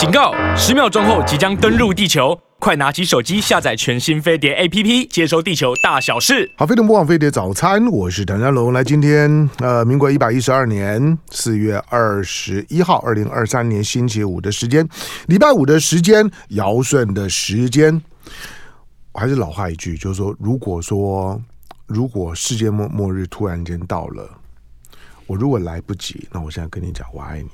警告！十秒钟后即将登陆地球，快拿起手机下载全新飞碟 APP，接收地球大小事。好，飞碟播网飞碟早餐，我是谭家龙。来，今天呃，民国一百一十二年四月二十一号，二零二三年星期五的时间，礼拜五的时间，尧舜的时间。还是老话一句，就是说，如果说如果世界末末日突然间到了，我如果来不及，那我现在跟你讲，我爱你。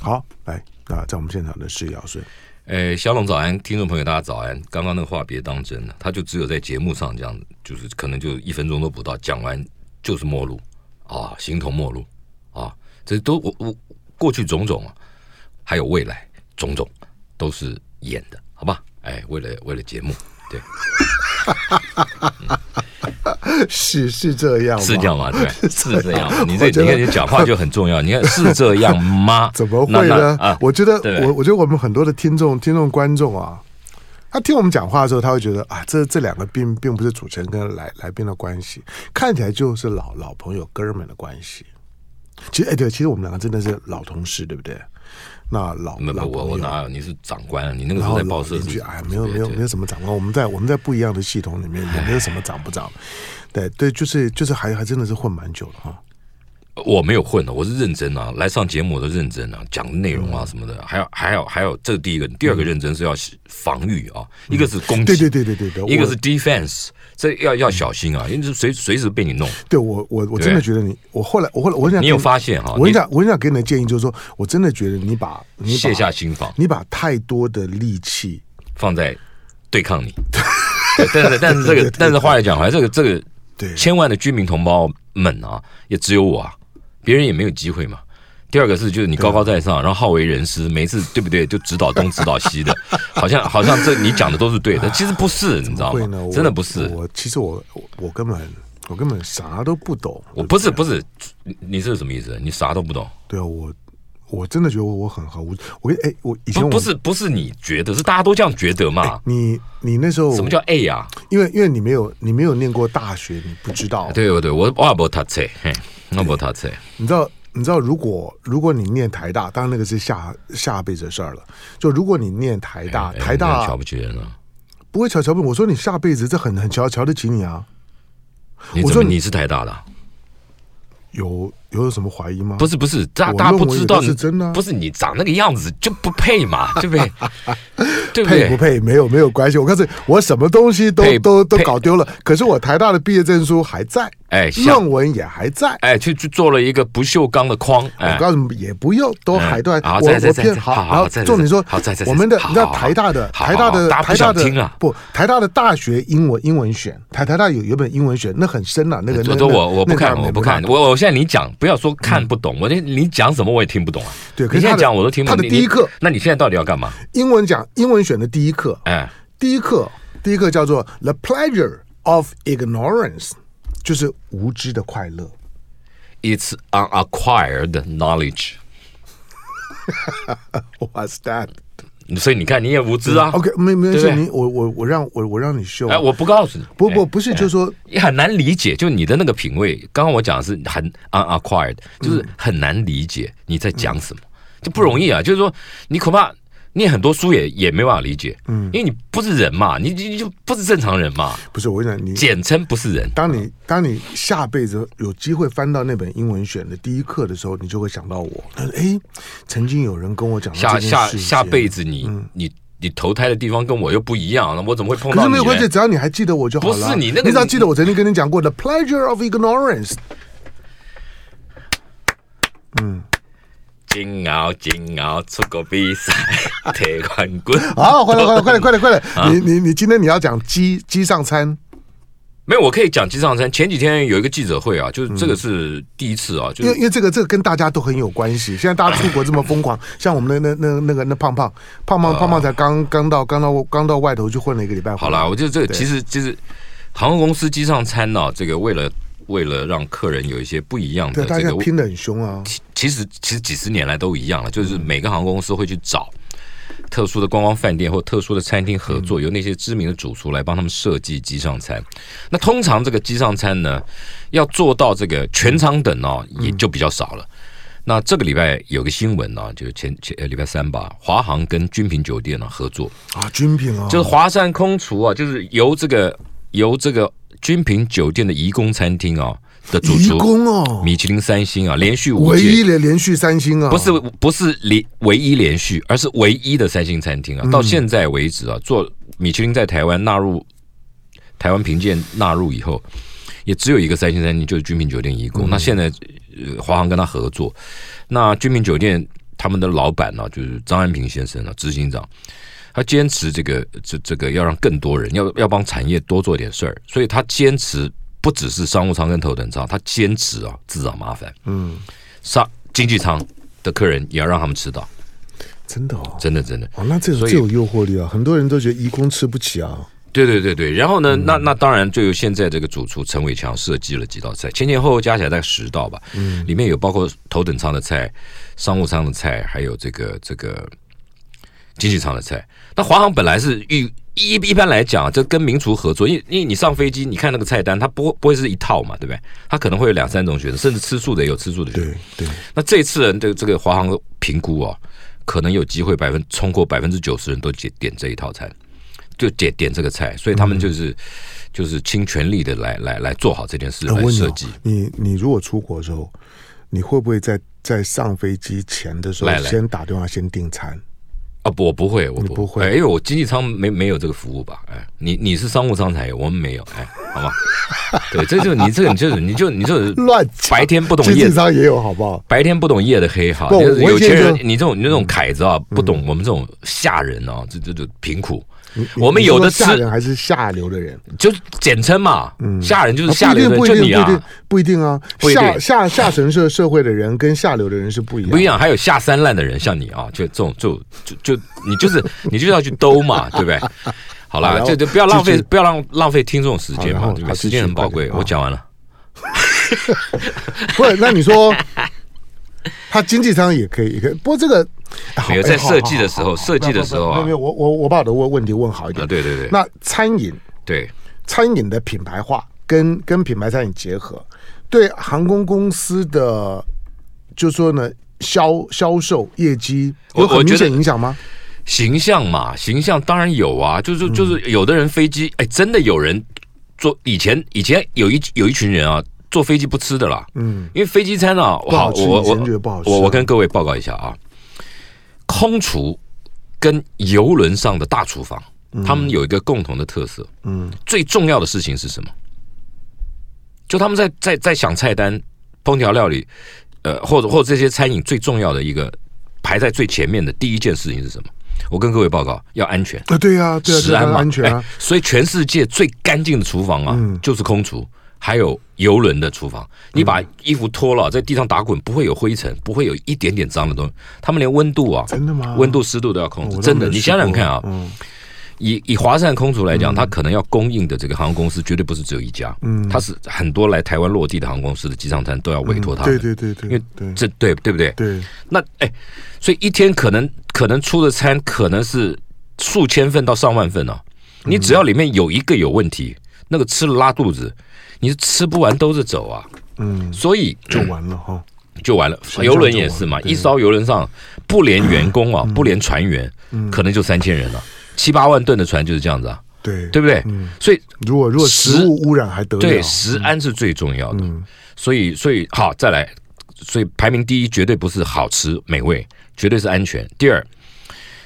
好，来啊，在我们现场的是姚顺。诶，小龙早安，听众朋友大家早安。刚刚那个话别当真了，他就只有在节目上这样，就是可能就一分钟都不到，讲完就是陌路啊，形同陌路啊，这都我我过去种种啊，还有未来种种都是演的，好吧？哎，为了为了节目。对，是是这样，是这样吗？对，是这样。你这你看你讲话就很重要。你看是这样吗？怎么会呢？啊，我觉得我我觉得我们很多的听众、听众、观众啊，他听我们讲话的时候，他会觉得啊，这这两个并并不是主持人跟来来宾的关系，看起来就是老老朋友、哥们的关系。其实，哎，对，其实我们两个真的是老同事，对不对？那老没有我我哪有？你是长官，你那个时候在报社是哎，没有没有没有什么长官，我们在我们在不一样的系统里面，也没有什么长不长。对对，就是就是还还真的是混蛮久了哈。我没有混的，我是认真啊，来上节目我都认真啊，讲内容啊什么的，还有还有还有，这第一个，第二个认真是要防御啊，一个是攻击，对对对对对对，一个是 defense。这要要小心啊，因为随随时被你弄。对我我我真的觉得你，我后来我后来我想你有发现哈？我想我想给你的建议就是说，我真的觉得你把你卸下心防，你把太多的力气放在对抗你。但是但是这个但是话来讲，来这个这个对千万的居民同胞们啊，也只有我啊，别人也没有机会嘛。第二个是，就是你高高在上，然后好为人师，每一次对不对？就指导东指导西的，好像好像这你讲的都是对的，其实不是，你知道吗？真的不是。我其实我我根本我根本啥都不懂。我不是不是，你这是什么意思？你啥都不懂？对啊，我我真的觉得我我很毫无。我哎，我以前不是不是你觉得，是大家都这样觉得嘛？你你那时候什么叫 A 啊？因为因为你没有你没有念过大学，你不知道。对对对？我我也不读册，我不读册。你知道？你知道，如果如果你念台大，当然那个是下下辈子的事儿了。就如果你念台大，台大瞧不起人了，不会瞧瞧不起。我说你下辈子这很很瞧瞧得起你啊。你我说你，你是台大的？有有什么怀疑吗？不是不是，大大家不知道是真的，不是你长那个样子就不配嘛，对不对？对不对？配不配没有没有关系。我告诉你，我什么东西都都都搞丢了，可是我台大的毕业证书还在。哎，论文也还在。哎，去去做了一个不锈钢的框。我告诉你，也不用，都还在。好，我我偏好。然后重点说，我们的你知道台大的台大的台大的不台大的大学英文英文选台台大有有本英文选，那很深呐。那个我我我不看我不看我我现在你讲不要说看不懂，我你你讲什么我也听不懂啊。对，你现在讲我都听不懂。他的第一课，那你现在到底要干嘛？英文讲英文选的第一课，哎，第一课第一课叫做 The Pleasure of Ignorance。就是无知的快乐。It's unacquired knowledge. What's that? 所以你看，你也无知啊。OK，没没关系，你我我我让我我让你秀。哎，我不告诉你。不不不是，就是说也很难理解，就你的那个品味。刚刚我讲的是很 unacquired，就是很难理解你在讲什么，就不容易啊。就是说，你恐怕。念很多书也也没办法理解，嗯，因为你不是人嘛，你你就不是正常人嘛。不是，我跟你讲，你简称不是人。当你当你下辈子有机会翻到那本英文选的第一课的时候，你就会想到我。但是哎，曾经有人跟我讲下下下辈子你、嗯、你你投胎的地方跟我又不一样，那我怎么会碰到你？可是没有关系，只要你还记得我就好了。不是你那个，你只要记得我曾经跟你讲过的 pleasure of ignorance。嗯。煎熬金熬，出国比赛 铁冠军。好，快点快点快点快点快点！你你你今天你要讲机机上餐？没有，我可以讲机上餐。前几天有一个记者会啊，就是这个是第一次啊，因为因为这个这个跟大家都很有关系。现在大家出国这么疯狂，像我们的那那那个那胖胖胖胖胖胖才刚刚到刚到刚到外头去混了一个礼拜。好了，我觉得这个其实其实航空公司机上餐呢，这个为了。为了让客人有一些不一样的这个，大家拼得很凶啊！其实其实几十年来都一样了，就是每个航空公司会去找特殊的观光饭店或特殊的餐厅合作，由那些知名的主厨来帮他们设计机上餐。那通常这个机上餐呢，要做到这个全舱等哦，也就比较少了。那这个礼拜有个新闻呢、啊，就是前前礼拜三吧，华航跟君品酒店呢、啊、合作啊，君品啊，就是华山空厨啊，就是由这个由这个君品酒店的怡宫餐厅啊的主厨，哦，米其林三星啊，连续五唯一连连续三星啊，不是不是连唯一连续，而是唯一的三星餐厅啊，嗯、到现在为止啊，做米其林在台湾纳入台湾评鉴纳入以后，也只有一个三星餐厅，就是君品酒店颐宫。嗯、那现在呃。华航跟他合作，那君品酒店他们的老板呢，就是张安平先生啊，执行长，他坚持这个这这个要让更多人要要帮产业多做点事儿，所以他坚持不只是商务舱跟头等舱，他坚持啊自找麻烦，嗯，商经济舱的客人也要让他们吃到，真的哦，真的真的。哦，那这种最有诱惑力啊，很多人都觉得一工吃不起啊。对对对对，然后呢，嗯、那那当然就由现在这个主厨陈伟强设计了几道菜，前前后后加起来大概十道吧。嗯，里面有包括头等舱的菜、商务舱的菜，还有这个这个经济舱的菜。那华航本来是一一一般来讲，就跟名厨合作，因为因为你上飞机，你看那个菜单，它不不会是一套嘛，对不对？它可能会有两三种选择，甚至吃素的也有吃素的选择。对对。那这次人的这个华航评估哦，可能有机会百分超过百分之九十人都点点这一套餐。就点点这个菜，所以他们就是、嗯、就是倾全力的来来来做好这件事来设计。你你如果出国的时候，你会不会在在上飞机前的时候先打电话先订餐？啊，不，我不会，我不会，因为我经济舱没没有这个服务吧？哎，你你是商务舱才有，我们没有，哎，好吗？对，这就你这个你就是你就你就 乱白天不懂夜，经济舱也有好不好？白天不懂夜的黑哈，有钱人，你这种你这种凯子啊，不懂我们这种下人啊，这这这贫苦。我们有的下人还是下流的人，就简称嘛。嗯，下人就是下流的人，就你啊，不一定啊。下下下层社社会的人跟下流的人是不一样，不一样。还有下三滥的人，像你啊，就这种就就就你就是你就是要去兜嘛，对不对？好了，就就不要浪费不要浪浪费听众时间嘛，对不对？时间很宝贵，我讲完了。不是，那你说 他经济舱也可以，也可以。不过这个。没有在设计的时候，设计的时候啊，没有我我我把我的问问题问好一点。对对对，那餐饮对餐饮的品牌化跟跟品牌餐饮结合，对航空公司的就说呢销销售业绩有很明显影响吗？形象嘛，形象当然有啊，就是就是有的人飞机哎，真的有人做以前以前有一有一群人啊，坐飞机不吃的啦，嗯，因为飞机餐啊，不好，我我我我跟各位报告一下啊。空厨跟游轮上的大厨房，嗯、他们有一个共同的特色。嗯，最重要的事情是什么？就他们在在在想菜单、烹调料理，呃，或者或者这些餐饮最重要的一个排在最前面的第一件事情是什么？我跟各位报告，要安全啊！对呀，对啊，食安嘛，安全啊！所以全世界最干净的厨房啊，嗯、就是空厨。还有游轮的厨房，你把衣服脱了，在地上打滚，不会有灰尘，不会有一点点脏的东西。他们连温度啊，真的吗？温度湿度都要控制，真的。你想想看啊，以以华善空厨来讲，它可能要供应的这个航空公司绝对不是只有一家，嗯，它是很多来台湾落地的航空公司的机舱餐都要委托他们，对对对，因为这对对不对？对。那哎，所以一天可能可能出的餐可能是数千份到上万份哦。你只要里面有一个有问题，那个吃了拉肚子。你是吃不完兜着走啊，嗯，所以就完了哈，就完了。游轮也是嘛，一艘游轮上不连员工啊，不连船员，可能就三千人了，七八万吨的船就是这样子啊，对。对不对？所以如果如果食物污染还得了，对，食安是最重要的。所以所以好再来，所以排名第一绝对不是好吃美味，绝对是安全。第二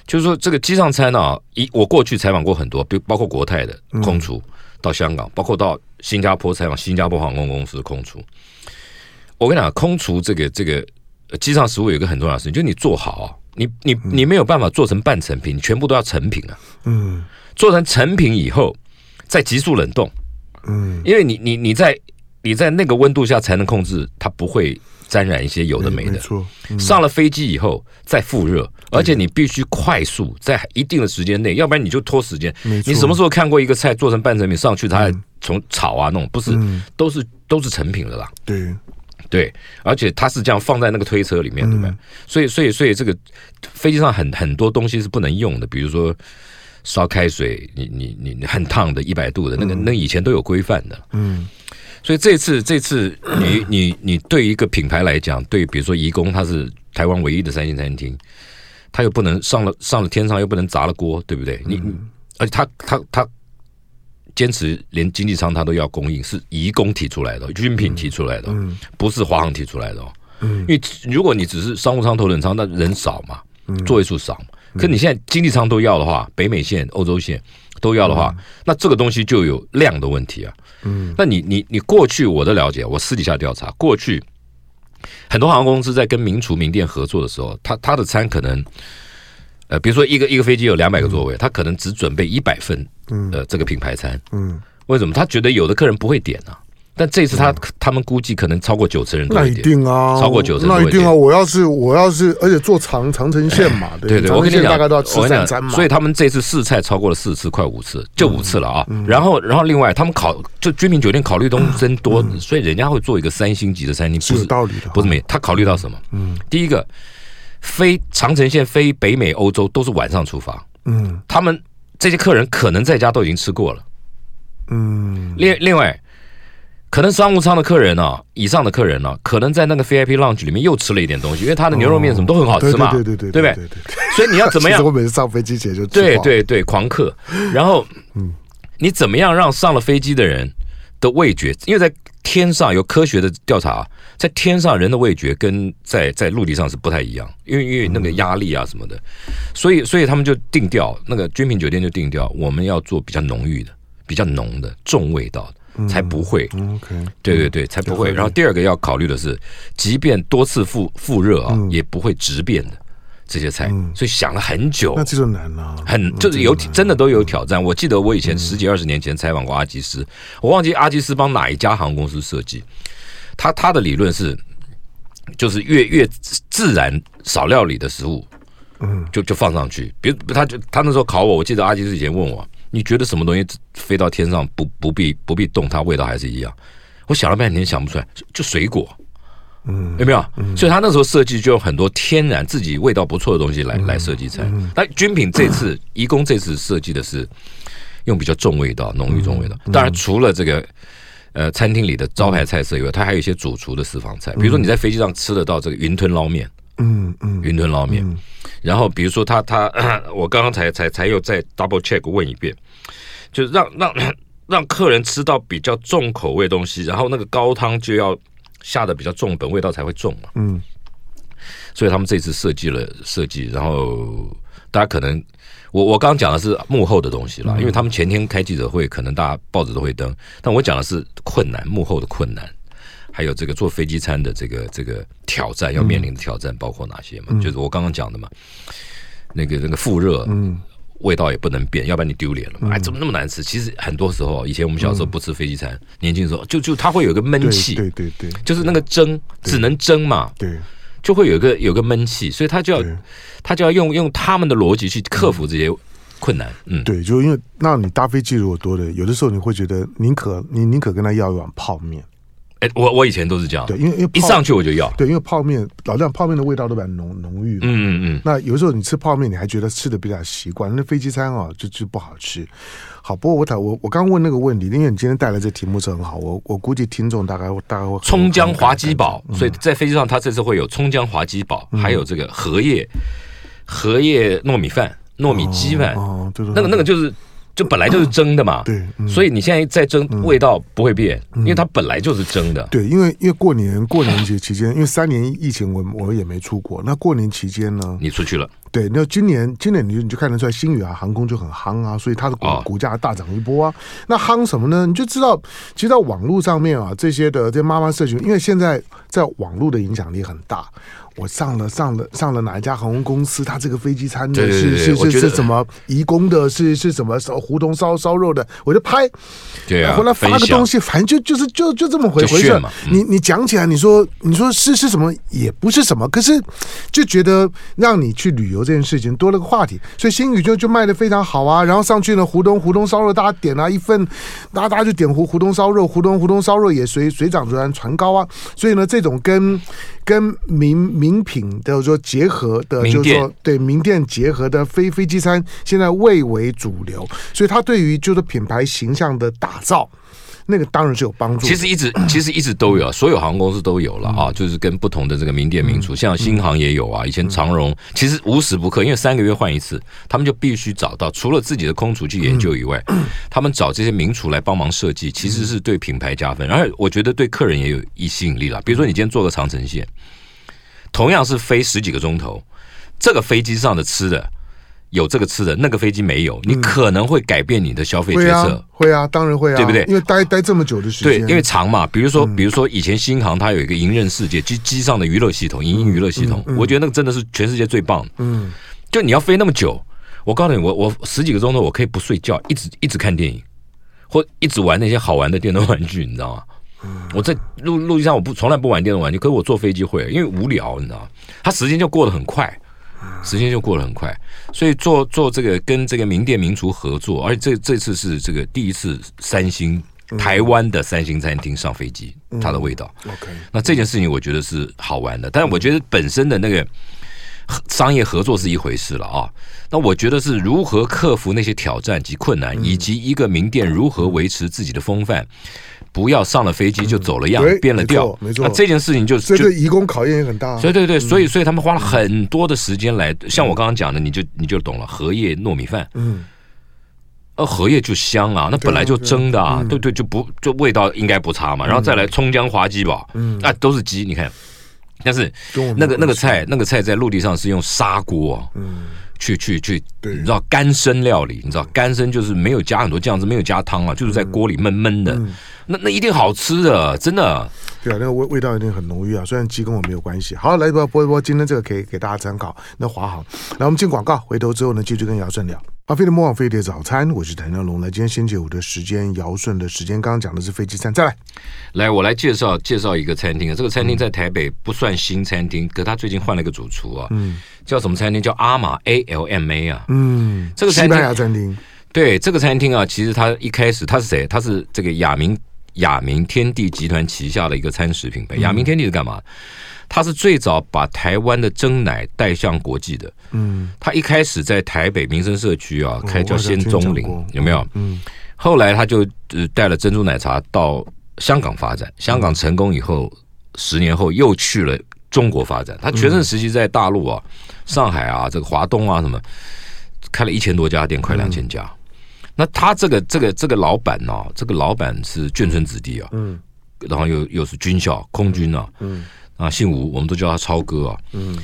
就是说这个机上餐啊，一我过去采访过很多，比如包括国泰的空厨。到香港，包括到新加坡采访新加坡航空公司的空厨。我跟你讲，空厨这个这个机上食物有一个很重要的事情，就是你做好啊，你你你没有办法做成半成品，你全部都要成品啊。嗯，做成成品以后再急速冷冻。嗯，因为你你你在你在那个温度下才能控制它不会沾染一些有的没的。没错。嗯，上了飞机以后再复热。而且你必须快速在一定的时间内，要不然你就拖时间。你什么时候看过一个菜做成半成品上去，它还从炒啊弄，不是都是都是成品的啦。对对，而且它是这样放在那个推车里面，对不对？所以所以所以这个飞机上很很多东西是不能用的，比如说烧开水，你你你你很烫的，一百度的那个，那以前都有规范的。嗯，所以这次这次你你你对一个品牌来讲，对，比如说怡工，它是台湾唯一的三星餐厅，它又不能上了上了天上，又不能砸了锅，对不对？你而且他他他坚持连经济舱他都要供应，是移工提出来的，军品提出来的，不是华航提出来的哦。因为如果你只是商务舱、头等舱，那人少嘛，座位数少嘛。可你现在经济舱都要的话，北美线、欧洲线都要的话，那这个东西就有量的问题啊。嗯，那你你你过去我的了解，我私底下调查，过去很多航空公司在跟名厨名店合作的时候，他他的餐可能，呃，比如说一个一个飞机有两百个座位，他可能只准备一百份，呃，这个品牌餐。嗯，为什么？他觉得有的客人不会点呢？但这次他他们估计可能超过九成人，那一定啊，超过九成，那一定啊！我要是我要是，而且坐长长城线嘛，对对，我跟你讲，大概都要吃三餐嘛。所以他们这次试菜超过了四次，快五次，就五次了啊。然后然后另外他们考就居民酒店考虑东西真多，所以人家会做一个三星级的餐厅，不是有道理的，不是没他考虑到什么？嗯，第一个飞长城线飞北美欧洲都是晚上出发，嗯，他们这些客人可能在家都已经吃过了，嗯，另另外。可能商务舱的客人呢、啊，以上的客人呢、啊，可能在那个 VIP lounge 里面又吃了一点东西，因为他的牛肉面什么都很好吃嘛，对对对对，对不对？所以你要怎么样？我每次上飞机前就对对对狂客，然后嗯，你怎么样让上了飞机的人的味觉？因为在天上有科学的调查，在天上人的味觉跟在在陆地上是不太一样，因为因为那个压力啊什么的，所以所以他们就定调，那个君品酒店就定调，我们要做比较浓郁的、比较浓的重味道的。才不会，对对对，才不会。然后第二个要考虑的是，即便多次复复热啊，也不会直变的这些菜。所以想了很久，那这就难了。很就是有真的都有挑战。我记得我以前十几二十年前采访过阿基斯，我忘记阿基斯帮哪一家航空公司设计。他他的理论是，就是越越自然少料理的食物，嗯，就就放上去。比如他就他那时候考我，我记得阿基斯以前问我。你觉得什么东西飞到天上不不必不必动，它味道还是一样？我想了半天想不出来，就水果，嗯，有没有？所以他那时候设计就用很多天然自己味道不错的东西来来设计菜。那军品这次 颐宫这次设计的是用比较重味道、浓郁重味道。当然除了这个呃餐厅里的招牌菜色以外，它还有一些主厨的私房菜，比如说你在飞机上吃得到这个云吞捞面。嗯嗯，云吞捞面，嗯、然后比如说他他，我刚刚才才才又再 double check 问一遍，就让让 让客人吃到比较重口味东西，然后那个高汤就要下的比较重本，味道才会重嘛。嗯，所以他们这次设计了设计，然后大家可能我我刚刚讲的是幕后的东西啦，嗯、因为他们前天开记者会，可能大家报纸都会登，但我讲的是困难，幕后的困难。还有这个做飞机餐的这个这个挑战，要面临的挑战包括哪些嘛？嗯、就是我刚刚讲的嘛，那个那个复热，嗯，味道也不能变，要不然你丢脸了嘛。哎，怎么那么难吃？其实很多时候，以前我们小时候不吃飞机餐，嗯、年轻的时候就就它会有个闷气，对对对，对。就是那个蒸只能蒸嘛，对，就会有一个有个闷气，所以他就要他就要用用他们的逻辑去克服这些困难。嗯，对，就因为那你搭飞机如果多的，有的时候你会觉得宁可你宁可跟他要一碗泡面。哎，我我以前都是这样，对，因为因为一上去我就要，对，因为泡面老这样，泡面的味道都比较浓浓郁，嗯嗯嗯。那有时候你吃泡面，你还觉得吃的比较习惯，那飞机餐哦就就不好吃。好，不过我讨我我刚问那个问题，因为你今天带来这题目是很好，我我估计听众大概大概会葱姜滑鸡堡，所以在飞机上他这次会有葱姜滑鸡堡，还有这个荷叶荷叶糯米饭、糯米鸡饭，哦，对对，那个那个就是。就本来就是蒸的嘛，对，所以你现在再蒸，味道不会变，因为它本来就是蒸的。对，因为因为过年过年节期间，因为三年疫情，我我也没出国。那过年期间呢，你出去了？对，那今年今年你就你就看得出来，星宇啊航空就很夯啊，所以它的股股价大涨一波啊。那夯什么呢？你就知道，其实在网络上面啊，这些的这些妈妈社群，因为现在在网络的影响力很大。我上了上了上了哪一家航空公司？他这个飞机餐的是是是是什么？移工的是是什么？烧胡同烧烧肉的，我就拍。对啊，后来发个东西，反正就就是就就这么回回事。你你讲起来，你说你说是是什么？也不是什么，可是就觉得让你去旅游。游这件事情多了个话题，所以新宇就就卖的非常好啊。然后上去呢，湖东湖东烧肉大家点了一份，大家大家就点湖湖东烧肉，湖东湖东烧肉也水水涨船船高啊。所以呢，这种跟跟名名品的就是说结合的，就是说对名店结合的飞飞机餐，现在蔚为主流。所以它对于就是品牌形象的打造。那个当然是有帮助。其实一直 其实一直都有，所有航空公司都有了啊，就是跟不同的这个名店名厨，像新航也有啊。以前长荣其实无时不刻，因为三个月换一次，他们就必须找到除了自己的空厨去研究以外，他们找这些名厨来帮忙设计，其实是对品牌加分，而且我觉得对客人也有一吸引力了。比如说你今天坐个长城线，同样是飞十几个钟头，这个飞机上的吃的。有这个吃的，那个飞机没有，你可能会改变你的消费决策。嗯会啊，会啊，当然会啊，对不对？因为待待这么久的时间，对，因为长嘛。比如说，比如说以前新航它有一个迎刃世界机机上的娱乐系统，影音娱乐系统，我觉得那个真的是全世界最棒。嗯，就你要飞那么久，我告诉你，我我十几个钟头，我可以不睡觉，一直一直看电影，或一直玩那些好玩的电动玩具，你知道吗？我在陆陆地上我不从来不玩电动玩具，可是我坐飞机会，因为无聊，你知道吗？它时间就过得很快。时间就过得很快，所以做做这个跟这个名店名厨合作，而且这这次是这个第一次三星台湾的三星餐厅上飞机，它的味道。OK，那这件事情我觉得是好玩的，但是我觉得本身的那个商业合作是一回事了啊。那我觉得是如何克服那些挑战及困难，以及一个名店如何维持自己的风范。不要上了飞机就走了样，嗯、变了调，没错。那这件事情就这个移工考验也很大，啊。对对对，所以所以他们花了很多的时间来，嗯、像我刚刚讲的，你就你就懂了。荷叶糯米饭，嗯，呃，荷叶就香啊，那本来就蒸的啊，对对，对，就不就味道应该不差嘛。然后再来葱姜滑鸡堡，嗯，啊，都是鸡，你看，但是那个那个菜那个菜在陆地上是用砂锅，嗯。去去去，你知道干身料理，你知道干身就是没有加很多酱汁，没有加汤啊，就是在锅里闷闷的，那那一定好吃的，真的。对啊，那个味味道一定很浓郁啊，虽然鸡跟我没有关系。好，来播播一播，今天这个可以给大家参考。那华航，来我们进广告，回头之后呢，继续跟姚顺聊。巴菲的莫网飞碟早餐，我是谭耀龙。来，今天星期五的时间，姚顺的时间，刚刚讲的是飞机餐。再来，来我来介绍介绍一个餐厅啊。这个餐厅在台北不算新餐厅，可他最近换了一个主厨啊。嗯，叫什么餐厅？叫阿玛 A L M A 啊。嗯，这个餐厅西班牙餐厅。对，这个餐厅啊，其实他一开始他是谁？他是这个亚明亚明天地集团旗下的一个餐食品牌。亚明天地是干嘛？他是最早把台湾的珍奶带向国际的。嗯，他一开始在台北民生社区啊开叫仙踪林，有没有？嗯，后来他就呃带了珍珠奶茶到香港发展，香港成功以后，十年后又去了中国发展。他全盛时期在大陆啊，上海啊，这个华东啊什么，开了一千多家店，快两千家。那他这个这个这个老板呢，这个老板是眷村子弟啊，嗯，然后又又是军校空军啊，嗯。啊，姓吴，我们都叫他超哥啊。嗯，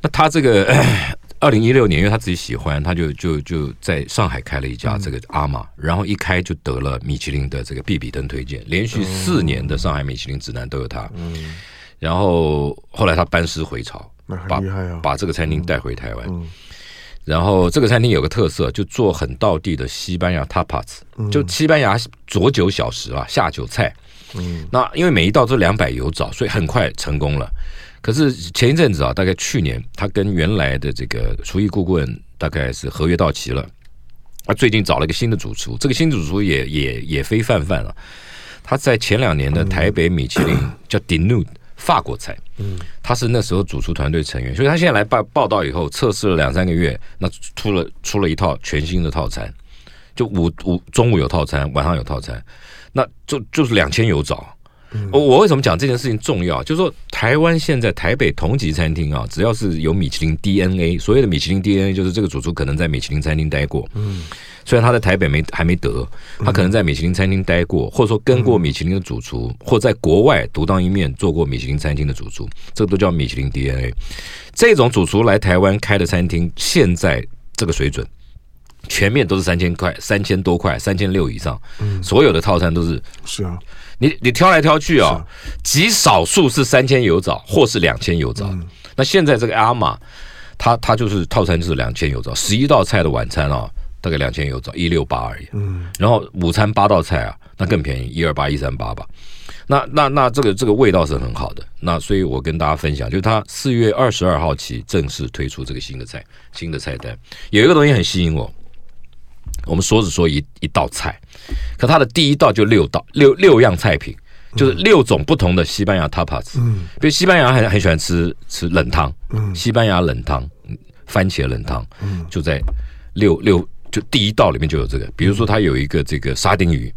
那他这个 二零一六年，因为他自己喜欢，他就就就在上海开了一家这个阿玛，然后一开就得了米其林的这个必比登推荐，连续四年的上海米其林指南都有他。嗯，然后后来他班师回朝，把把这个餐厅带回台湾。然后这个餐厅有个特色，就做很道地的西班牙 tapas，就西班牙佐酒小食啊，下酒菜。嗯，那因为每一道都两百油找，所以很快成功了。可是前一阵子啊，大概去年，他跟原来的这个厨艺顾问大概是合约到期了。他最近找了一个新的主厨，这个新主厨也也也非泛泛了。他在前两年的台北米其林叫 Dinu 法国菜，嗯，他是那时候主厨团队成员，所以他现在来报报道以后，测试了两三个月，那出了出了一套全新的套餐，就午午中午有套餐，晚上有套餐。那就就是两千有找，我我为什么讲这件事情重要？就是说台湾现在台北同级餐厅啊，只要是有米其林 DNA，所谓的米其林 DNA 就是这个主厨可能在米其林餐厅待过，嗯，虽然他在台北没还没得，他可能在米其林餐厅待过，或者说跟过米其林的主厨，或在国外独当一面做过米其林餐厅的主厨，这个都叫米其林 DNA。这种主厨来台湾开的餐厅，现在这个水准。全面都是三千块，三千多块，三千六以上，嗯，所有的套餐都是是啊，你你挑来挑去啊，极少数是三千油找，或是两千有找。那现在这个阿玛，它它就是套餐就是两千油找，十一道菜的晚餐啊，大概两千有找，一六八而已。嗯，然后午餐八道菜啊，那更便宜，一二八一三八吧。那那那这个这个味道是很好的。那所以我跟大家分享，就是他四月二十二号起正式推出这个新的菜，新的菜单。有一个东西很吸引我，我们说是说一一道菜，可它的第一道就六道六六样菜品，就是六种不同的西班牙 tapas。嗯，比如西班牙很很喜欢吃吃冷汤，嗯，西班牙冷汤，番茄冷汤，嗯，就在六六就第一道里面就有这个。比如说它有一个这个沙丁鱼。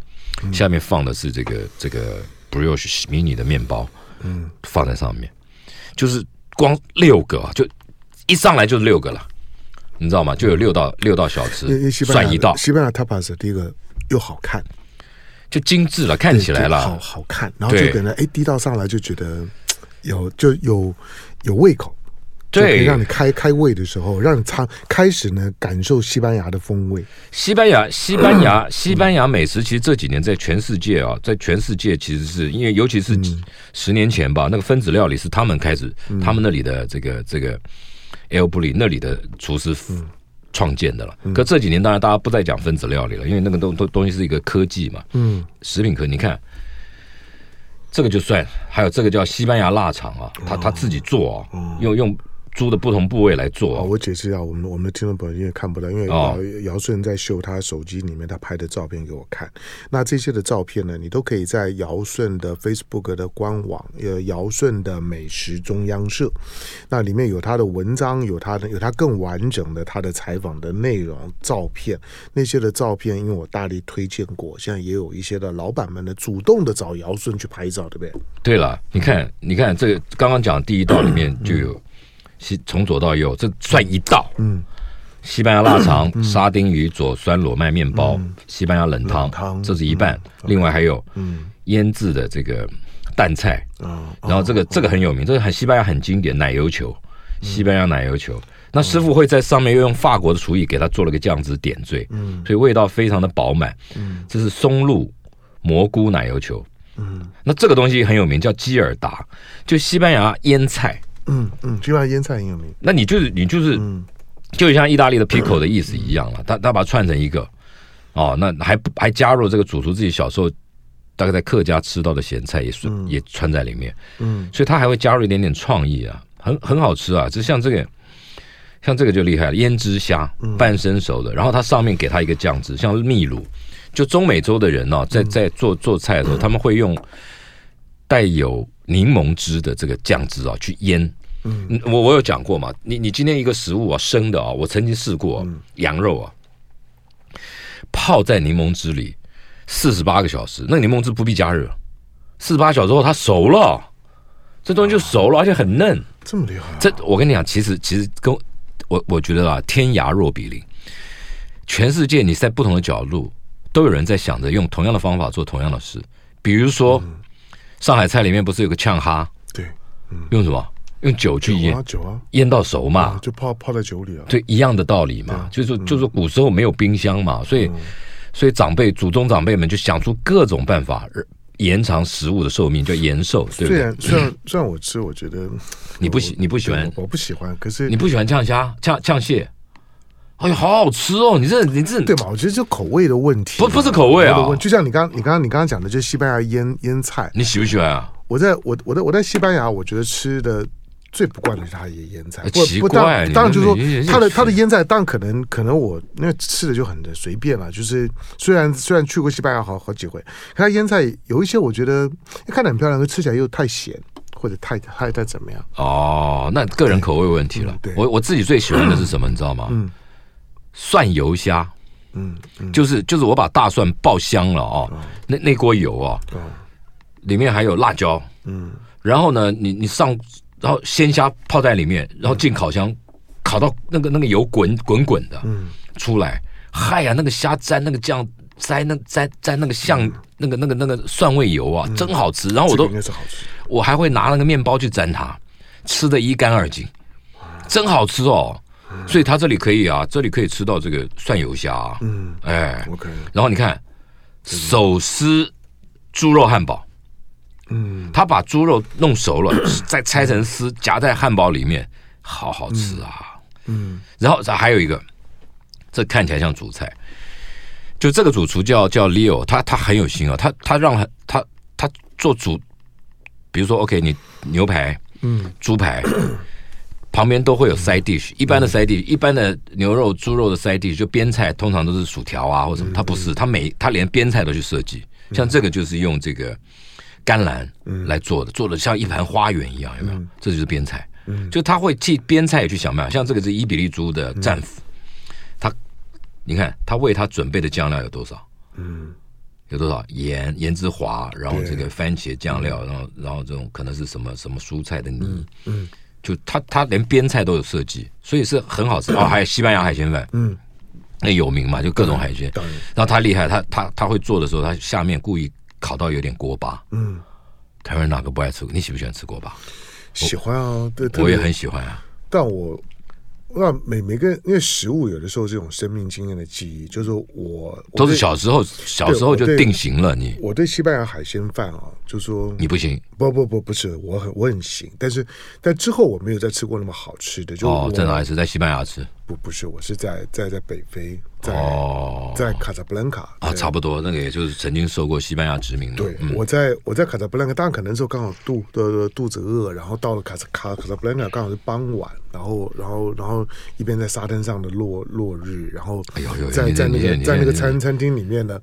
下面放的是这个这个 brioche 迷你的面包，嗯，放在上面，就是光六个啊，就一上来就是六个了，你知道吗？就有六道六道小吃，算一道。西班牙 tapas 第一个又好看，就精致了，看起来了，好好看，然后就可能哎，第一道上来就觉得有就有有胃口。对，可以让你开开胃的时候，让你尝开始呢感受西班牙的风味。西班牙，西班牙，西班牙美食其实这几年在全世界啊，在全世界其实是因为尤其是十年前吧，那个分子料理是他们开始，他们那里的这个这个 El Bulli 那里的厨师创建的了。可这几年当然大家不再讲分子料理了，因为那个东东东西是一个科技嘛，嗯，食品科。你看这个就算，还有这个叫西班牙腊肠啊，他他自己做啊，用用。猪的不同部位来做。哦，我解释一下，我们我们的听众朋友因为看不到，因为姚姚顺在秀他手机里面他拍的照片给我看。那这些的照片呢，你都可以在姚顺的 Facebook 的官网，呃，姚顺的美食中央社，那里面有他的文章，有他的有他更完整的他的采访的内容照片。那些的照片，因为我大力推荐过，现在也有一些的老板们呢，主动的找姚顺去拍照，对不对？对了，你看，你看这个刚刚讲第一道里面就有。西从左到右，这算一道。嗯，西班牙腊肠、嗯、沙丁鱼佐酸裸麦面包、嗯、西班牙冷汤，冷汤这是一半。嗯、另外还有嗯腌制的这个蛋菜。嗯，然后这个、哦、这个很有名，这个很西班牙很经典奶油球，西班牙奶油球。嗯、那师傅会在上面又用法国的厨艺给他做了个酱汁点缀。嗯，所以味道非常的饱满。嗯，这是松露蘑菇奶油球。嗯，那这个东西很有名，叫基尔达，就西班牙腌菜。嗯嗯，西班牙腌菜很有名。那你就是你就是，嗯、就像意大利的 pickle 的意思一样了。他他把它串成一个，哦，那还还加入这个主厨自己小时候大概在客家吃到的咸菜也是、嗯、也穿在里面。嗯，所以他还会加入一点点创意啊，很很好吃啊。就像这个，像这个就厉害了，胭脂虾半生熟的，然后它上面给它一个酱汁，像秘鲁，就中美洲的人呢、啊，在在做做菜的时候，他们会用带有。柠檬汁的这个酱汁啊，去腌。嗯，我我有讲过嘛，你你今天一个食物啊，生的啊，我曾经试过羊肉啊，泡在柠檬汁里四十八个小时，那个柠檬汁不必加热，四十八小时后它熟了，这东西就熟了，而且很嫩。这么厉害？这我跟你讲，其实其实跟我我觉得啊，天涯若比邻，全世界你在不同的角度都有人在想着用同样的方法做同样的事，比如说。上海菜里面不是有个呛哈？对，嗯，用什么？用酒去腌，酒啊，腌到熟嘛，就泡泡在酒里啊。对，一样的道理嘛，就是就是古时候没有冰箱嘛，所以所以长辈祖宗长辈们就想出各种办法延长食物的寿命，叫延寿，对不对？虽然虽然虽然我吃，我觉得你不喜你不喜欢，我不喜欢，可是你不喜欢呛虾、呛呛蟹。哎呀，好好吃哦！你这你这对嘛？我觉得就口味的问题，不不是口味啊。就像你刚你刚刚你刚刚讲的，就是西班牙腌腌菜，你喜不喜欢啊？我在我我在我在西班牙，我觉得吃的最不惯的是他的腌菜。奇怪，当然就是说他的他的腌菜，当然可能可能我那吃的就很的随便了。就是虽然虽然去过西班牙好好几回，可他腌菜有一些我觉得看得很漂亮，可吃起来又太咸或者太太太怎么样？哦，那个人口味问题了。对我我自己最喜欢的是什么？你知道吗？嗯。蒜油虾，嗯，就是就是我把大蒜爆香了哦，那那锅油哦，哦，里面还有辣椒，嗯，然后呢，你你上，然后鲜虾泡在里面，然后进烤箱，烤到那个那个油滚滚滚的，嗯，出来，嗨呀，那个虾沾那个酱，沾那沾沾那个像那个那个那个蒜味油啊，真好吃。然后我都我还会拿那个面包去沾它，吃的一干二净，真好吃哦。所以他这里可以啊，这里可以吃到这个蒜油虾啊，嗯，哎，OK。然后你看手撕猪肉汉堡，嗯，他把猪肉弄熟了，再拆成丝夹在汉堡里面，好好吃啊，嗯。然后还有一个，这看起来像主菜，就这个主厨叫叫 Leo，他他很有心啊，他他让他他他做主，比如说 OK，你牛排，嗯，猪排。旁边都会有 side dish，一般的 side dish，一般的牛肉、猪肉的 side dish 就边菜，通常都是薯条啊或什么。它不是，它每它连边菜都去设计。像这个就是用这个甘蓝来做的，做的像一盘花园一样，有没有？这就是边菜。就他会替边菜也去想办法。像这个是伊比利猪的战斧，他你看他为他准备的酱料有多少？嗯，有多少盐盐之华，然后这个番茄酱料，然后然后这种可能是什么什么蔬菜的泥，嗯。就他他连边菜都有设计，所以是很好吃 哦。还有西班牙海鲜饭，嗯，那有名嘛，就各种海鲜。然后他厉害，他他他会做的时候，他下面故意烤到有点锅巴。嗯，台湾人哪个不爱吃？你喜不喜欢吃锅巴？喜欢啊，对，我也很喜欢啊。但我。那每每个因为食物有的时候这种生命经验的记忆，就是我，我都是小时候小时候就定型了。你我对西班牙海鲜饭啊，就说你不行，不不不不是，我很我很行，但是但之后我没有再吃过那么好吃的。就哦，在哪里吃？在西班牙吃？不不是，我是在在在北非。在哦，在卡萨布兰卡啊，差不多那个也就是曾经受过西班牙殖民的。对，我在我在卡萨布兰卡，当然可能时候刚好肚的肚子饿，然后到了卡萨卡卡萨布兰卡刚好是傍晚，然后然后然后一边在沙滩上的落落日，然后在在那个在那个餐餐厅里面呢，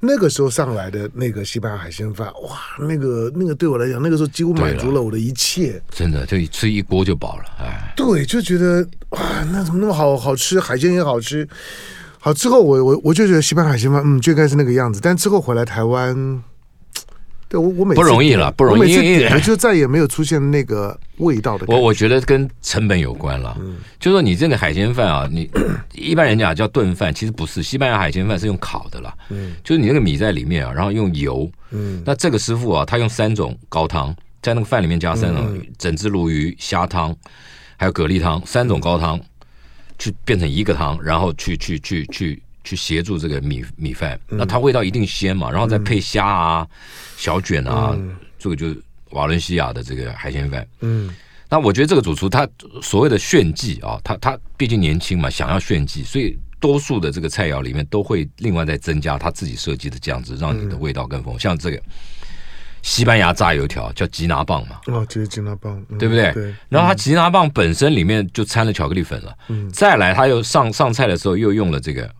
那个时候上来的那个西班牙海鲜饭，哇，那个那个对我来讲，那个时候几乎满足了我的一切，真的就吃一锅就饱了，哎，对，就觉得哇，那怎么那么好好好吃，海鲜也好吃。好，之后我我我就觉得西班牙海鲜饭，嗯，就应该是那个样子。但之后回来台湾，对我我每次不容易了，不容易，我每次点 了就再也没有出现那个味道的。我我觉得跟成本有关了。嗯，就说你这个海鲜饭啊，你 一般人讲叫炖饭，其实不是。西班牙海鲜饭是用烤的了。嗯，就是你那个米在里面啊，然后用油。嗯，那这个师傅啊，他用三种高汤，在那个饭里面加三种整只鲈鱼虾汤，还有蛤蜊汤，三种高汤。去变成一个汤，然后去去去去去协助这个米米饭，那它味道一定鲜嘛，然后再配虾啊、小卷啊，这个就是瓦伦西亚的这个海鲜饭。嗯，那我觉得这个主厨他所谓的炫技啊，他他毕竟年轻嘛，想要炫技，所以多数的这个菜肴里面都会另外再增加他自己设计的酱汁，让你的味道更丰富。像这个。西班牙炸油条叫吉拿棒嘛？哦，就是吉拿棒，对不对？对。然后它吉拿棒本身里面就掺了巧克力粉了。嗯。再来，它又上上菜的时候又用了这个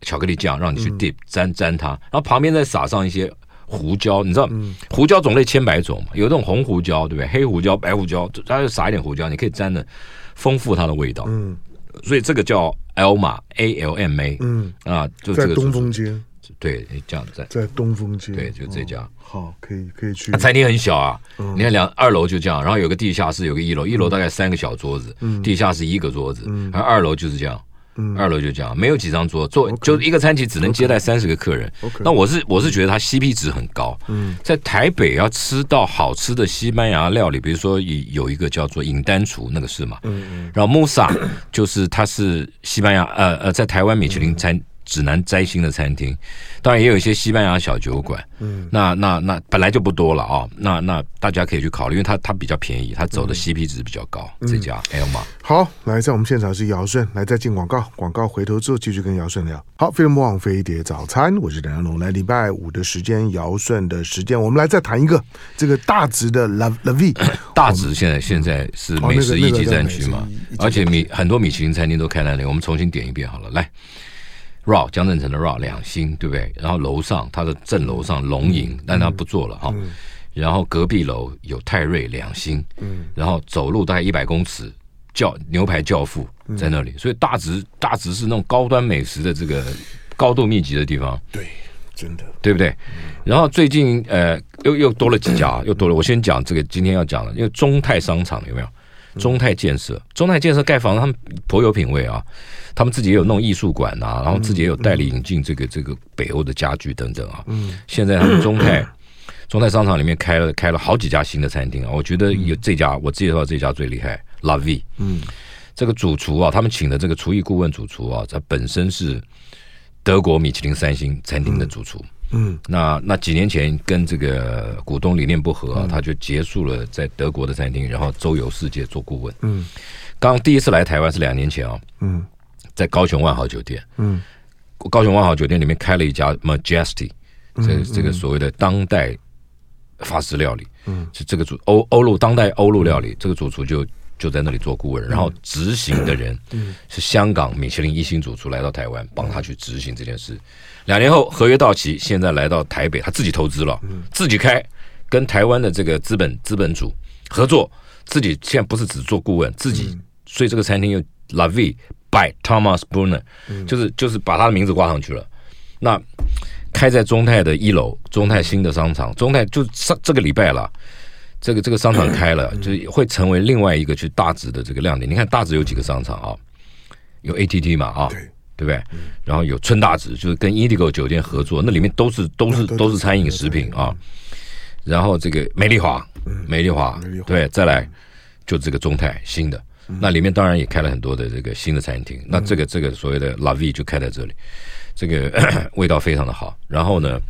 巧克力酱，让你去 dip 沾沾它。然后旁边再撒上一些胡椒，你知道，胡椒种类千百种嘛，有这种红胡椒，对不对？黑胡椒、白胡椒，它就撒一点胡椒，你可以沾的丰富它的味道。嗯。所以这个叫 Alma A L M A。嗯。啊，就这个。在东风街。对，这样在在东风街。对，就这家。好，可以可以去。餐厅很小啊，你看两二楼就这样，然后有个地下室，有个一楼，一楼大概三个小桌子，地下室一个桌子，然后二楼就是这样，二楼就这样，没有几张桌，坐就一个餐厅只能接待三十个客人。那我是我是觉得它 CP 值很高。嗯在台北要吃到好吃的西班牙料理，比如说有一个叫做尹丹厨，那个是嘛，嗯然后 Musa 就是它是西班牙呃呃在台湾米其林餐。指南摘星的餐厅，当然也有一些西班牙小酒馆。嗯，那那那本来就不多了啊、哦。那那大家可以去考虑，因为它它比较便宜，它走的 CP 值比较高。嗯、这家 Elma 好，来在我们现场是姚顺，来再进广告，广告回头之后继续跟姚顺聊。好，飞碟魔王飞碟早餐，我是梁家龙。来礼拜五的时间，姚顺的时间，我们来再谈一个这个大直的 La La Vie。大直现在现在是美食一级战区嘛，而且米很多米其林餐厅都开在那里。我们重新点一遍好了，来。RAW 江振成的 RAW 两星，对不对？然后楼上他的正楼上龙吟，但他不做了哈。然后隔壁楼有泰瑞两星，嗯，然后走路大概一百公尺，教牛排教父在那里，所以大直大直是那种高端美食的这个高度密集的地方，对，真的，对不对？然后最近呃又又多了几家，又多了。我先讲这个今天要讲的，因为中泰商场有没有？中泰建设，中泰建设盖房子，他们颇有品味啊。他们自己也有弄艺术馆啊，然后自己也有代理引进这个这个北欧的家具等等啊。嗯，现在他们中泰中泰商场里面开了开了好几家新的餐厅啊。我觉得有这家，我介绍这家最厉害，La Vie。嗯，这个主厨啊，他们请的这个厨艺顾问主厨啊，他本身是德国米其林三星餐厅的主厨。嗯，那那几年前跟这个股东理念不合啊，他就结束了在德国的餐厅，然后周游世界做顾问。嗯，刚第一次来台湾是两年前啊。嗯。在高雄万豪酒店，嗯，高雄万豪酒店里面开了一家 Majesty，这这个所谓的当代法式料理，嗯，是这个主欧欧陆当代欧陆料理，这个主厨就就在那里做顾问，然后执行的人是香港米其林一星主厨来到台湾帮他去执行这件事。两年后合约到期，现在来到台北，他自己投资了，自己开，跟台湾的这个资本资本主合作，自己现在不是只做顾问，自己所以这个餐厅又 La Vie by Thomas Brunner，就是就是把他的名字挂上去了。那开在中泰的一楼，中泰新的商场，中泰就上这个礼拜了，这个这个商场开了，就会成为另外一个去大直的这个亮点。你看大直有几个商场啊？有 ATT 嘛啊？对不对？然后有春大直，就是跟 Indigo 酒店合作，那里面都是都是都是餐饮食品啊。然后这个美丽华，美丽华，对，再来就这个中泰新的，那里面当然也开了很多的这个新的餐厅。那这个这个所谓的 La Vie 就开在这里，这个 味道非常的好。然后呢，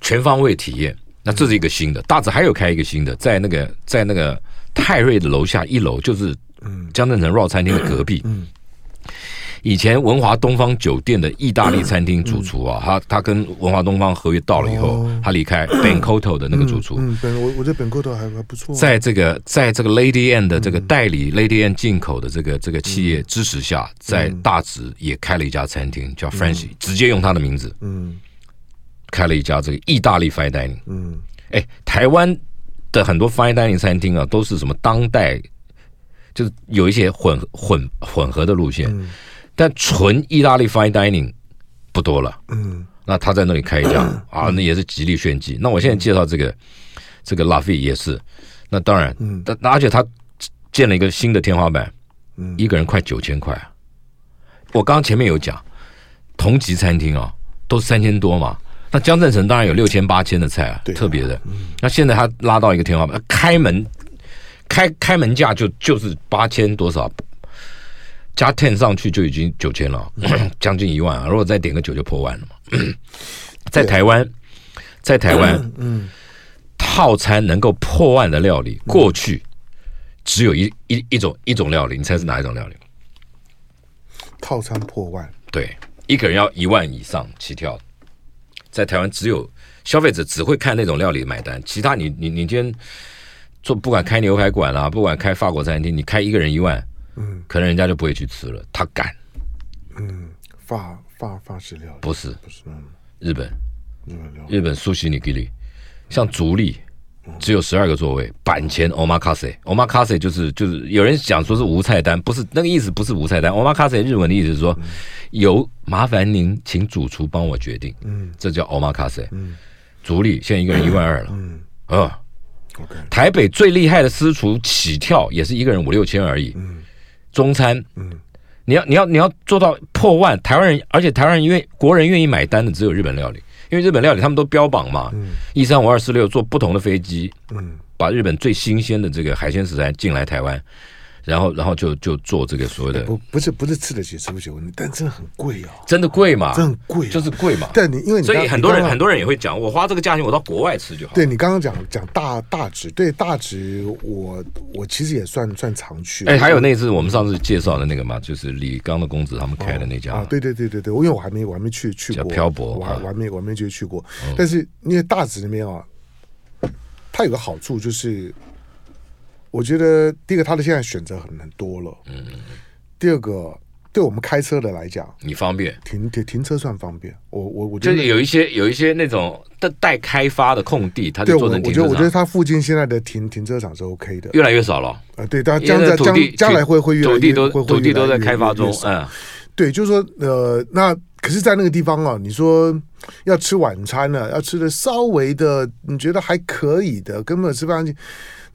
全方位体验，那这是一个新的。大直还有开一个新的，在那个在那个泰瑞的楼下一楼，就是江镇城 raw 餐厅的隔壁。以前文华东方酒店的意大利餐厅主厨啊，他他跟文华东方合约到了以后，他离开 Bencoto 的那个主厨。嗯，本我我觉得 Bencoto 还还不错。在这个在这个 Lady N 的这个代理 Lady N 进口的这个这个企业支持下，在大直也开了一家餐厅，叫 Francie，直接用他的名字，嗯，开了一家这个意大利 Fine Dining。嗯，哎，台湾的很多 Fine Dining 餐厅啊，都是什么当代，就是有一些混混混合的路线。但纯意大利 fine dining 不多了，嗯，那他在那里开一家 啊，那也是极力炫技。那我现在介绍这个这个拉菲也是，那当然，嗯，但而且他建了一个新的天花板，嗯，一个人快九千块。我刚刚前面有讲，同级餐厅啊，都是三千多嘛。那江振诚当然有六千八千的菜啊，特别的。那现在他拉到一个天花板，开门开开门价就就是八千多少。加 ten 上去就已经九千了，将近一万啊！如果再点个酒就破万了嘛。在台湾，在台湾，嗯，套餐能够破万的料理，过去只有一一一种一种料理，你猜是哪一种料理？套餐破万，对，一个人要一万以上起跳。在台湾，只有消费者只会看那种料理买单，其他你你你今天做不管开牛排馆啊，不管开法国餐厅，你开一个人一万。嗯，可能人家就不会去吃了。他敢，嗯，法法法式料理。不是。不是，嗯，日本。日本苏西尼吉里，像竹立只有十二个座位，板前 omakase，omakase 就是就是有人讲说是无菜单，不是那个意思，不是无菜单。omakase 日文的意思是说，有麻烦您请主厨帮我决定，嗯，这叫 omakase。嗯，竹立现在一个人一万二了，嗯。啊，OK，台北最厉害的私厨起跳也是一个人五六千而已，嗯。中餐，嗯，你要你要你要做到破万，台湾人，而且台湾人因为国人愿意买单的只有日本料理，因为日本料理他们都标榜嘛，一三五二四六坐不同的飞机，嗯，把日本最新鲜的这个海鲜食材进来台湾。然后，然后就就做这个所谓的不不是不是吃得起吃不起问题，但真的很贵哦，真的贵嘛，真的贵，就是贵嘛。但你因为你所以很多人很多人也会讲，我花这个价钱我到国外吃就好。对你刚刚讲讲大大直，对大直我我其实也算算常去。哎，还有那次我们上次介绍的那个嘛，就是李刚的公子他们开的那家啊，对对对对对，因为我还没我还没去去过漂泊，我还我还没我还没去去过。但是因为大直那边啊，它有个好处就是。我觉得第一个，他的现在选择很很多了。嗯。第二个，对我们开车的来讲，你方便停停停车算方便。我我我觉得有一些有一些那种的待开发的空地，它就做成停车场。我觉得它附近现在的停停车场是 OK 的，越来越少了。啊，对，但将来将将来会会越来越土地都土地都在开发中。嗯，对，就是说呃，那可是，在那个地方啊，你说要吃晚餐呢，要吃的稍微的你觉得还可以的，根本吃不上去。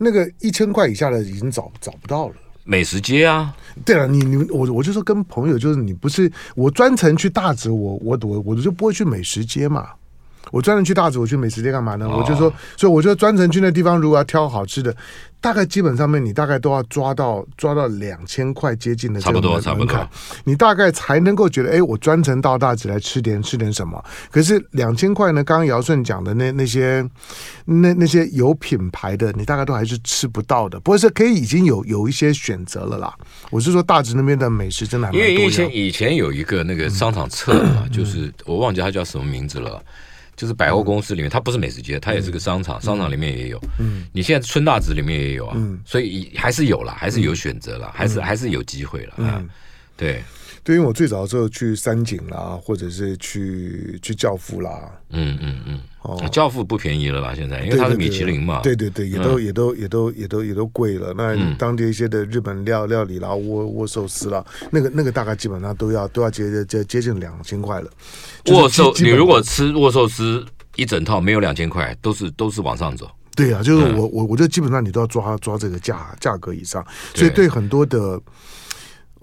那个一千块以下的已经找找不到了。美食街啊，对了，你你我我就说跟朋友，就是你不是我专程去大直，我我我我就不会去美食街嘛。我专程去大直，我去美食街干嘛呢？我就说，所以我就专程去那地方，如果要挑好吃的。大概基本上面，你大概都要抓到抓到两千块接近的这个门槛，差不多，差不多，你大概才能够觉得，哎，我专程到大直来吃点吃点什么。可是两千块呢？刚刚姚顺讲的那那些那那些有品牌的，你大概都还是吃不到的。不过是可以已经有有一些选择了啦。我是说大直那边的美食真的还蛮多。因为以前以前有一个那个商场册嘛，嗯、就是我忘记它叫什么名字了。就是百货公司里面，它不是美食街，它也是个商场，商场里面也有。嗯，你现在春大直里面也有啊，嗯，所以还是有了，还是有选择了，还是还是有机会了啊。对。对，因为我最早的时候去三井啦，或者是去去教父啦，嗯嗯嗯，哦，教父不便宜了吧，现在，因为它是米其林嘛，对对对，也都也都也都也都也都贵了。那当地一些的日本料料理啦，握握寿司啦，那个那个大概基本上都要都要接接接近两千块了。握寿，你如果吃握寿司一整套没有两千块，都是都是往上走。对啊，就是我我我觉得基本上你都要抓抓这个价价格以上，所以对很多的。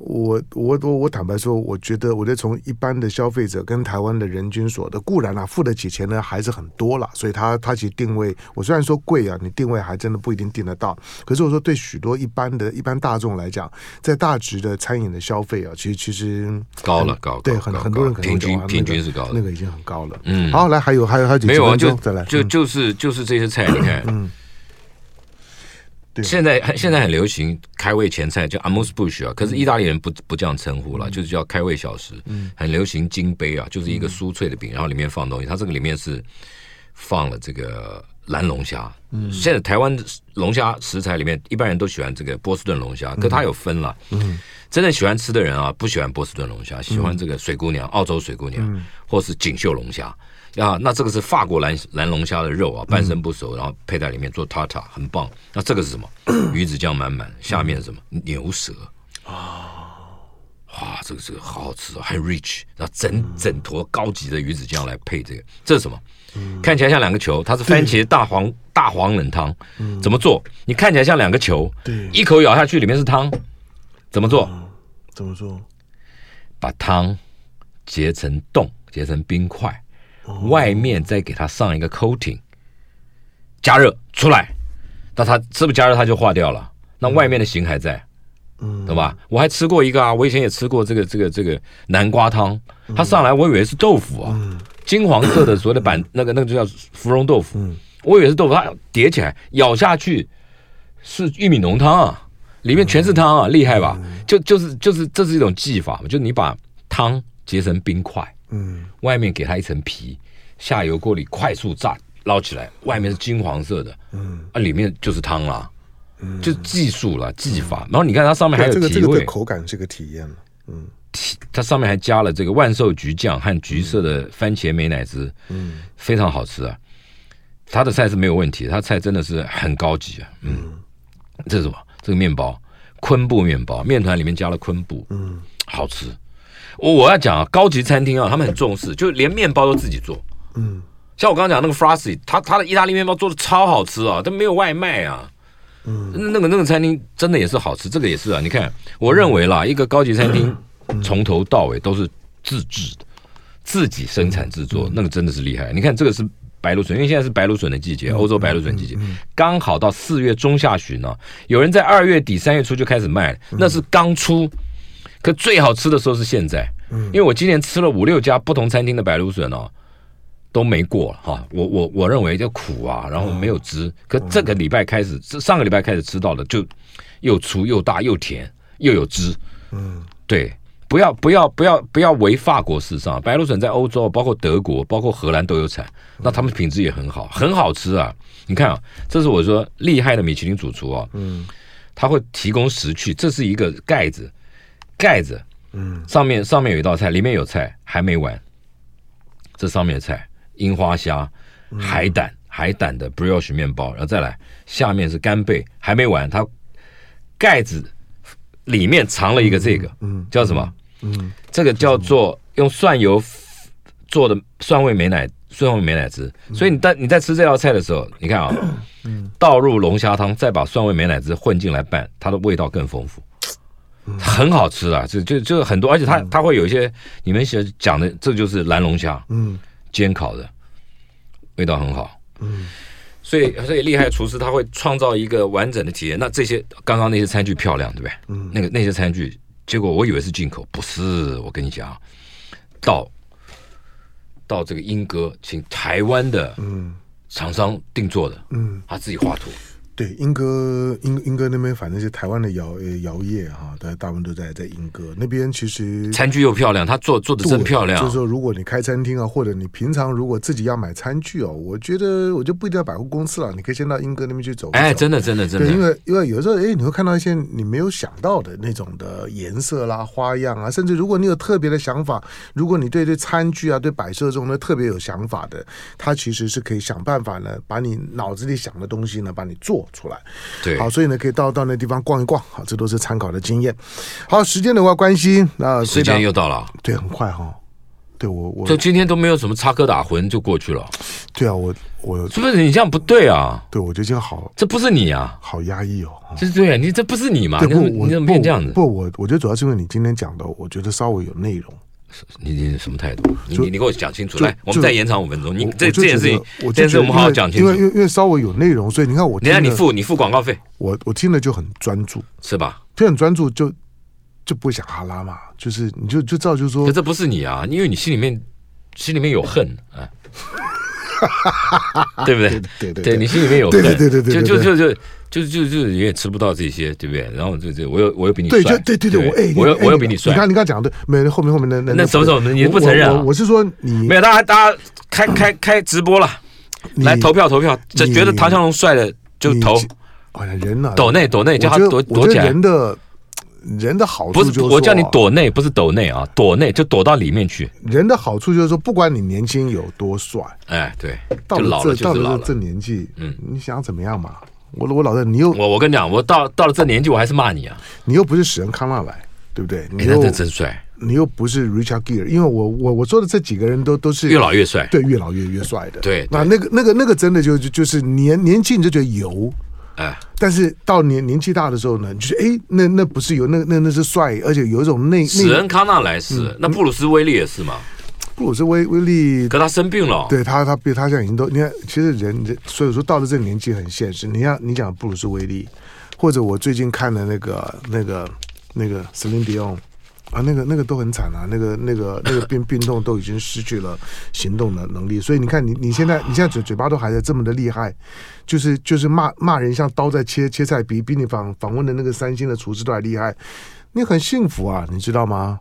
我我我我坦白说，我觉得我觉得从一般的消费者跟台湾的人均所得，固然啊付得起钱呢还是很多了，所以他他其实定位，我虽然说贵啊，你定位还真的不一定定得到。可是我说对许多一般的一般大众来讲，在大直的餐饮的消费啊，其实其实高了高，对很很多人可能平均平均是高的，那个已经很高了。嗯，好，来还有还有还有几没有就再来就就是就是这些菜，你看，嗯。现在现在很流行开胃前菜叫 amuse bouche 啊，可是意大利人不不这样称呼了，就是叫开胃小食。嗯很流行金杯啊，就是一个酥脆的饼，然后里面放东西。它这个里面是放了这个蓝龙虾。嗯，现在台湾龙虾食材里面，一般人都喜欢这个波士顿龙虾，可它有分了。嗯，真正喜欢吃的人啊，不喜欢波士顿龙虾，喜欢这个水姑娘、澳洲水姑娘，或是锦绣龙虾。啊，那这个是法国蓝蓝龙虾的肉啊，半生不熟，然后配在里面做塔塔，很棒。那这个是什么？鱼子酱满满，下面是什么？牛舌啊，哇，这个这个好好吃哦，很 rich。然后整整坨高级的鱼子酱来配这个，这是什么？看起来像两个球，它是番茄大黄大黄冷汤。怎么做？你看起来像两个球，对，一口咬下去里面是汤，怎么做？怎么做？把汤结成冻，结成冰块。外面再给它上一个 coating，加热出来，那它是不是加热它就化掉了？那外面的形还在，嗯，懂吧？我还吃过一个啊，我以前也吃过这个这个这个南瓜汤，它上来我以为是豆腐啊，金黄色的所谓的板那个那个就叫芙蓉豆腐，我以为是豆腐，它叠起来咬下去是玉米浓汤啊，里面全是汤啊，厉害吧？就就是就是这是一种技法，就是你把汤结成冰块。嗯，外面给它一层皮，下油锅里快速炸，捞起来，外面是金黄色的，嗯，啊，里面就是汤啦，嗯，就技术了，技法。然后你看它上面还有提味，口感这个体验了，嗯，它上面还加了这个万寿菊酱和橘色的番茄美乃滋，嗯，非常好吃啊。他的菜是没有问题，他菜真的是很高级啊，嗯，这是什么？这个面包，昆布面包，面团里面加了昆布，嗯，好吃。我我要讲啊，高级餐厅啊，他们很重视，就连面包都自己做。嗯，像我刚刚讲那个 Frosty，他他的意大利面包做的超好吃啊，但没有外卖啊。嗯，那个那个餐厅真的也是好吃，这个也是啊。你看，我认为啦，一个高级餐厅从头到尾都是自制的，自己生产制作，那个真的是厉害。你看这个是白芦笋，因为现在是白芦笋的季节，欧洲白芦笋季节，刚好到四月中下旬呢，有人在二月底三月初就开始卖，那是刚出。可最好吃的时候是现在，因为我今年吃了五六家不同餐厅的白芦笋哦，都没过哈。我我我认为就苦啊，然后没有汁。可这个礼拜开始，上个礼拜开始吃到的就又粗又大又甜又有汁。嗯，对，不要不要不要不要为法国时尚，白芦笋在欧洲，包括德国，包括荷兰都有产，那他们品质也很好，很好吃啊。你看啊，这是我说厉害的米其林主厨啊，嗯，他会提供食趣，这是一个盖子。盖子，嗯，上面上面有一道菜，里面有菜还没完。这上面的菜，樱花虾、海胆、海胆的 brioche 面包，然后再来，下面是干贝，还没完。它盖子里面藏了一个这个，嗯，叫什么？嗯，这个叫做用蒜油做的蒜味美奶蒜味美奶汁。所以你在你在吃这道菜的时候，你看啊，倒入龙虾汤，再把蒜味美奶汁混进来拌，它的味道更丰富。很好吃啊，就就就很多，而且它它会有一些你们写讲的，这就是蓝龙虾，嗯，煎烤的，味道很好，嗯，所以所以厉害厨师他会创造一个完整的体验。那这些刚刚那些餐具漂亮，对不对？嗯，那个那些餐具，结果我以为是进口，不是，我跟你讲，到到这个英格请台湾的嗯厂商定做的，嗯，他自己画图。对，英歌，英英歌那边，反正是台湾的窑窑业哈，大大部分都在在英歌那边。其实餐具又漂亮，他做做的真漂亮。就是说，如果你开餐厅啊，或者你平常如果自己要买餐具哦，我觉得我就不一定要百货公司了，你可以先到英歌那边去走，走。哎，真的，真的，真的。对，因为因为有时候哎，你会看到一些你没有想到的那种的颜色啦、花样啊，甚至如果你有特别的想法，如果你对对餐具啊、对摆设这种的特别有想法的，他其实是可以想办法呢，把你脑子里想的东西呢，把你做出来。对，好，所以呢，可以到到那地方逛一逛，好，这都是参考的经验。好，时间的话关系，那时间又到了，对，很快哈。对我，我就今天都没有什么插科打诨就过去了。对啊，我我是不是你这样不对啊？对，我觉得这样好，这不是你啊，好压抑哦。就是对啊，你这不是你嘛？对，不，你怎么变这样子？不，我我觉得主要是因为你今天讲的，我觉得稍微有内容。你你什么态度？你你你给我讲清楚来，我们再延长五分钟。你这这件事情，这件事我们好好讲清楚。因为因为因为稍微有内容，所以你看我，你看你付你付广告费，我我听了就很专注，是吧？就很专注，就就不会想哈拉嘛。就是你就就照就是说，可这不是你啊，因为你心里面心里面有恨啊，对不对？对对对，你心里面有恨，对对对对，就就就就。就是就是就是也吃不到这些，对不对？然后就就我又我又比你帅，对对对对，我哎，我又我又比你帅。你看你刚讲的，没后面后面的那那什么什么，你不承认？我是说你没有，大家大家开开开直播了，来投票投票，这觉得唐湘龙帅的就投。哎呀，人呐，抖内抖内，叫他躲躲起来。人的人的好处就是我叫你躲内，不是抖内啊，躲内就躲到里面去。人的好处就是说，不管你年轻有多帅，哎，对，到了这到了这年纪，嗯，你想怎么样嘛？我我老认你又我我跟你讲，我到到了这年纪，我还是骂你啊！你又不是史恩康纳莱，对不对？你又真帅，你又不是 Richard Gere，因为我我我说的这几个人都都是越老越帅，对，越老越越帅的。对，那那个那个那个真的就就就是年年轻你就觉得油，哎，但是到年年纪大的时候呢，就是哎，那那不是油，那那那是帅，而且有一种内史恩康纳莱是，那布鲁斯威利也是吗？布鲁斯威威利，可他生病了。对他，他比他现在已经都，你看，其实人人，所以说到了这个年纪很现实。你看，你讲布鲁斯威利，或者我最近看的那个那个那个 Celine Dion 啊，那个那个都很惨啊，那个那个那个病 病痛都已经失去了行动的能力。所以你看，你你现在你现在嘴嘴巴都还在这么的厉害，就是就是骂骂人像刀在切切菜，比比你访访问的那个三星的厨师都还厉害，你很幸福啊，你知道吗？